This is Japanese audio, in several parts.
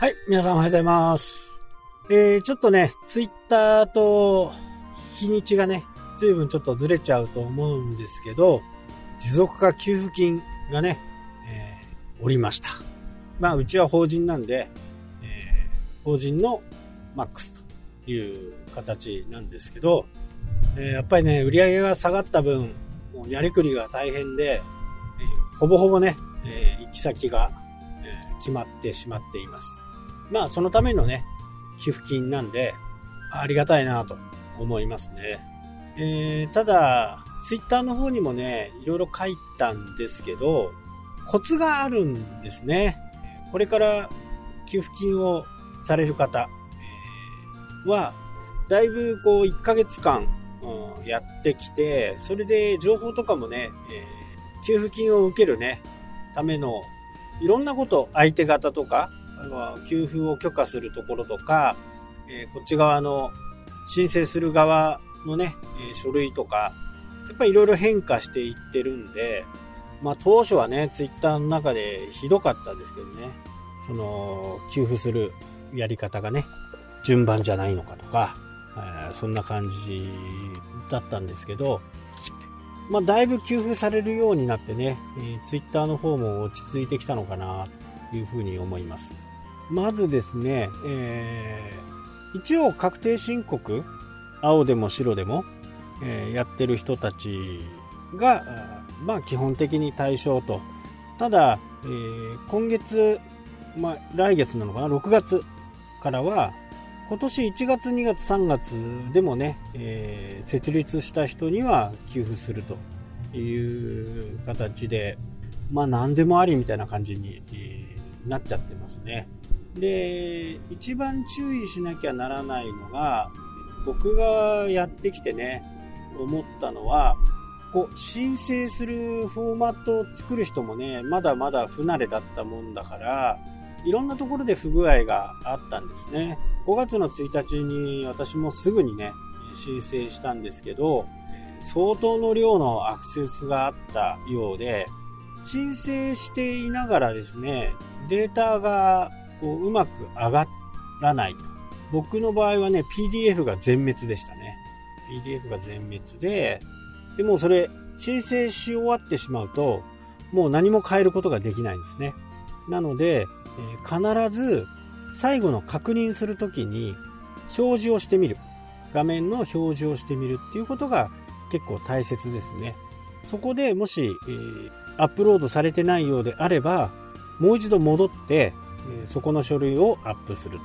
はい、皆さんおはようございます。えー、ちょっとね、ツイッターと日にちがね、随分ちょっとずれちゃうと思うんですけど、持続化給付金がね、えー、おりました。まあ、うちは法人なんで、えー、法人のマックスという形なんですけど、えー、やっぱりね、売り上げが下がった分、もうやりくりが大変で、え、ほぼほぼね、えー、行き先が、えー、決まってしまっています。まあ、そのためのね、寄付金なんで、ありがたいなと思いますね。えー、ただ、ツイッターの方にもね、いろいろ書いたんですけど、コツがあるんですね。これから給付金をされる方は、だいぶこう1ヶ月間、やってきて、それで情報とかもね、え、給付金を受けるね、ためのいろんなこと、相手方とか、給付を許可するところとか、えー、こっち側の申請する側のね、えー、書類とか、やっぱりいろいろ変化していってるんで、まあ当初はね、ツイッターの中でひどかったですけどね、その、給付するやり方がね、順番じゃないのかとか、えー、そんな感じだったんですけど、まあだいぶ給付されるようになってね、えー、ツイッターの方も落ち着いてきたのかな、というふうに思います。まずですね、えー、一応確定申告、青でも白でも、えー、やってる人たちが、まあ基本的に対象と。ただ、えー、今月、まあ来月なのかな、6月からは、今年1月、2月、3月でもね、えー、設立した人には給付するという形で、まあ何でもありみたいな感じに、なっちゃってますね。で、一番注意しなきゃならないのが、僕がやってきてね、思ったのは、こう、申請するフォーマットを作る人もね、まだまだ不慣れだったもんだから、いろんなところで不具合があったんですね。5月の1日に私もすぐにね、申請したんですけど、相当の量のアクセスがあったようで、申請していながらですね、データがこううまく上がらないと。僕の場合はね、PDF が全滅でしたね。PDF が全滅で、でもそれ申請し終わってしまうと、もう何も変えることができないんですね。なので、えー、必ず最後の確認するときに表示をしてみる。画面の表示をしてみるっていうことが結構大切ですね。そこでもし、えー、アップロードされてないようであれば、もう一度戻って、そこの書類をアップすると。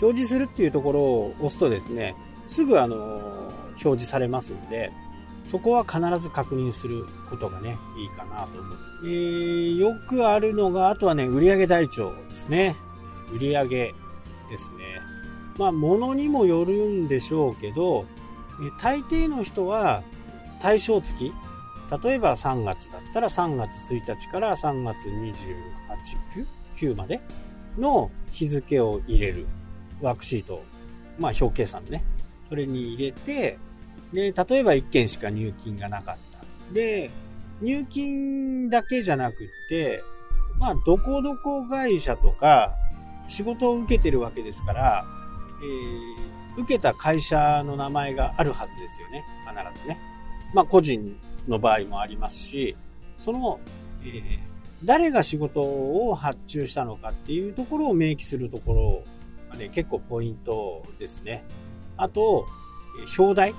表示するっていうところを押すとですね、すぐあの、表示されますんで、そこは必ず確認することがね、いいかなと思う。えー、よくあるのが、あとはね、売上台帳ですね。売上ですね。まあ、ものにもよるんでしょうけど、大抵の人は対象月、例えば3月だったら3月1日から3月28、9までの日付を入れるワークシート、まあ表計算ね。それに入れて、で、例えば1件しか入金がなかった。で、入金だけじゃなくって、まあ、どこどこ会社とか、仕事を受けてるわけですから、えー、受けた会社の名前があるはずですよね。必ずね。まあ、個人の場合もありますし、その、えー、誰が仕事を発注したのかっていうところを明記するところがね、結構ポイントですね。あと、表題。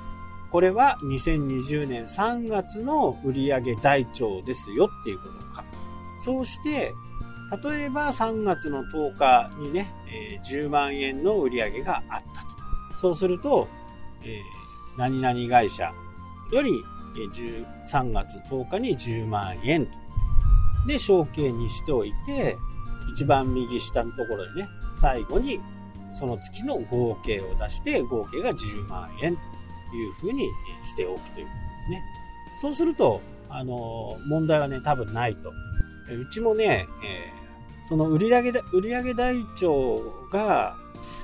これは2020年3月の売上台帳ですよっていうことを書く。そうして、例えば3月の10日にね、え、10万円の売上があったと。そうすると、え、何々会社より、3月10日に10万円と。で、承継にしておいて、一番右下のところでね、最後にその月の合計を出して、合計が10万円というふうにしておくということですね。そうすると、あの、問題はね、多分ないと。うちもね、えー、その売上売上台帳が、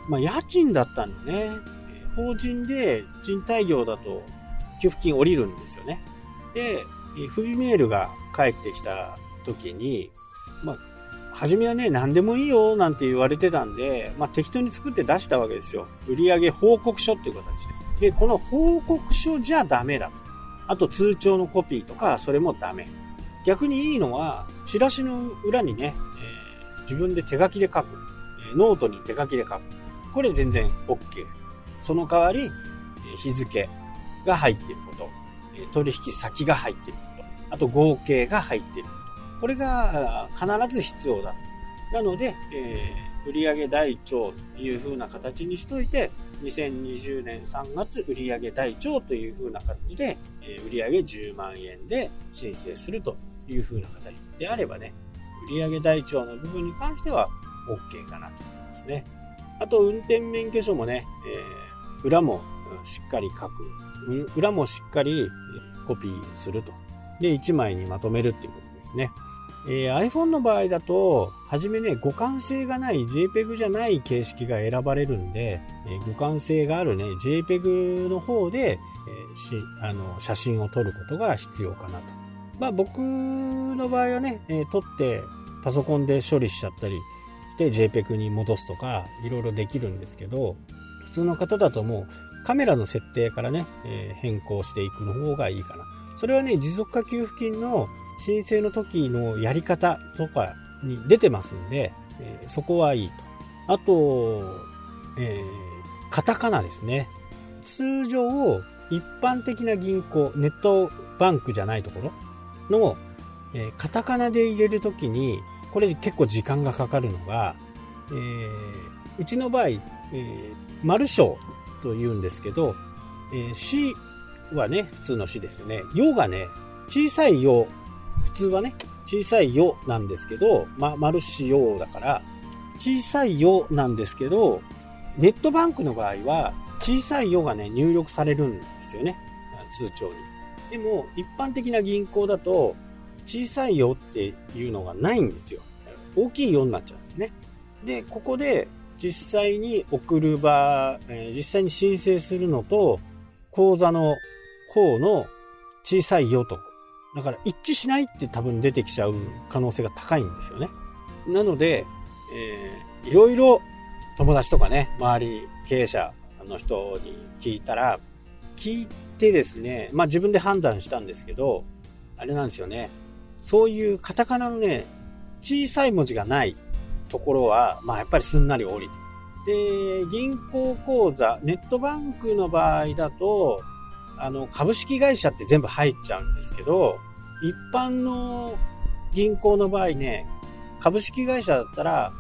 まあ、家賃だったんでね、法人で賃貸業だと給付金降りるんですよね。で、不備メールが返ってきた時に、まあ、初めはね、何でもいいよなんて言われてたんで、まあ、適当に作って出したわけですよ。売上報告書っていう形で。で、この報告書じゃダメだと。あと通帳のコピーとか、それもダメ。逆にいいのは、チラシの裏にね、えー、自分で手書きで書く。ノートに手書きで書く。これ全然 OK。その代わり、日付が入っていること。取引先が入っていること。あと合計が入っているここれが必ず必要だ。なので、えー、売上台帳という風な形にしといて、2020年3月売上台帳という風な形で、えー、売上10万円で申請するという風な形であればね、売上台帳の部分に関しては OK かなと思いますね。あと、運転免許証もね、えー、裏もしっかり書く。裏もしっかりコピーすると。で、1枚にまとめるっていうことですね。えー、iPhone の場合だと、はじめね、互換性がない JPEG じゃない形式が選ばれるんで、えー、互換性があるね、JPEG の方で、えー、しあの写真を撮ることが必要かなと。まあ僕の場合はね、え撮ってパソコンで処理しちゃったりして JPEG に戻すとか、いろいろできるんですけど、普通の方だともうカメラの設定からね、え変更していくの方がいいかな。それはね、持続化給付金の申請の時のやり方とかに出てますんで、えー、そこはいいと。あと、えー、カタカナですね。通常、一般的な銀行、ネットバンクじゃないところの、えー、カタカナで入れるときに、これ結構時間がかかるのが、えー、うちの場合、えー、丸章と言うんですけど、えー、死はね、普通の死ですよね。よがね、小さいよ普通はね、小さいよなんですけど、ま、丸しようだから、小さいよなんですけど、ネットバンクの場合は、小さいよがね、入力されるんですよね。通帳に。でも、一般的な銀行だと、小さいよっていうのがないんですよ。大きいよになっちゃうんですね。で、ここで実際に送る場、え、実際に申請するのと、口座の方の小さいよとだから一致しないって多分出てきちゃう可能性が高いんですよね。なので、えー、いろいろ友達とかね、周り経営者の人に聞いたら、聞いてですね、まあ自分で判断したんですけど、あれなんですよね。そういうカタカナのね、小さい文字がないところは、まあやっぱりすんなり降りて。で、銀行口座、ネットバンクの場合だと、あの、株式会社って全部入っちゃうんですけど、一般の銀行の場合ね、株式会社だったら、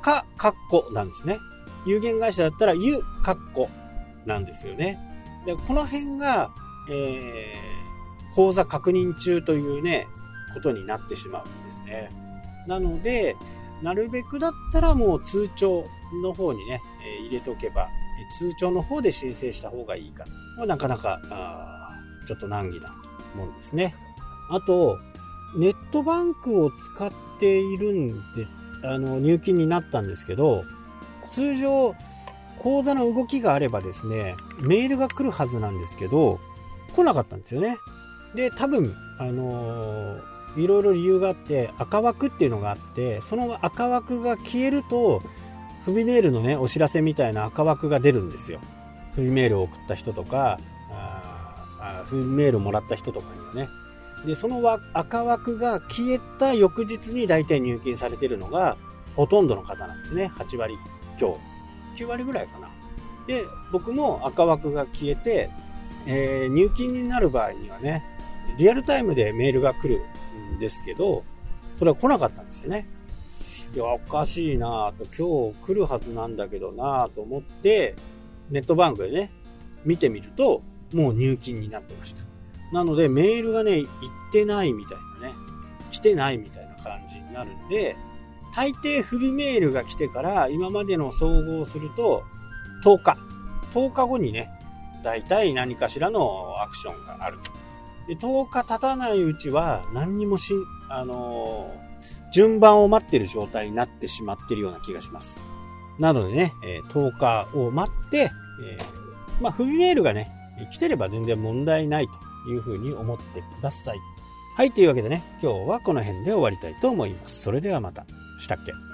か、かっこなんですね。有限会社だったら、ゆ、かっこなんですよね。で、この辺が、えー、口座確認中というね、ことになってしまうんですね。なので、なるべくだったらもう通帳の方にね、入れとけば、通帳の方で申請した方がいいかな。なかなか、ちょっと難儀なもんですね。あと、ネットバンクを使っているんで、あの、入金になったんですけど、通常、口座の動きがあればですね、メールが来るはずなんですけど、来なかったんですよね。で、多分、あのー、いろいろ理由があって、赤枠っていうのがあって、その赤枠が消えると、不備メールのね、お知らせみたいな赤枠が出るんですよ。不備メールを送った人とか、あ不備メールをもらった人とかにはね。で、その赤枠が消えた翌日に大体入金されてるのが、ほとんどの方なんですね。8割強。9割ぐらいかな。で、僕も赤枠が消えて、えー、入金になる場合にはね、リアルタイムでメールが来るんですけど、それは来なかったんですよね。いや、おかしいなぁと、今日来るはずなんだけどなぁと思って、ネットバンクでね、見てみると、もう入金になってました。なので、メールがね、行ってないみたいなね、来てないみたいな感じになるんで、大抵フルメールが来てから今までの総合すると10日。10日後にね、大体何かしらのアクションがあると。で10日経たないうちは何にもしん、あの順番を待ってる状態になってしまってるような気がします。なのでね、え10日を待って、えー、まあ、フリーメールがね、来てれば全然問題ないというふうに思ってください。はい、というわけでね、今日はこの辺で終わりたいと思います。それではまた。したっけ？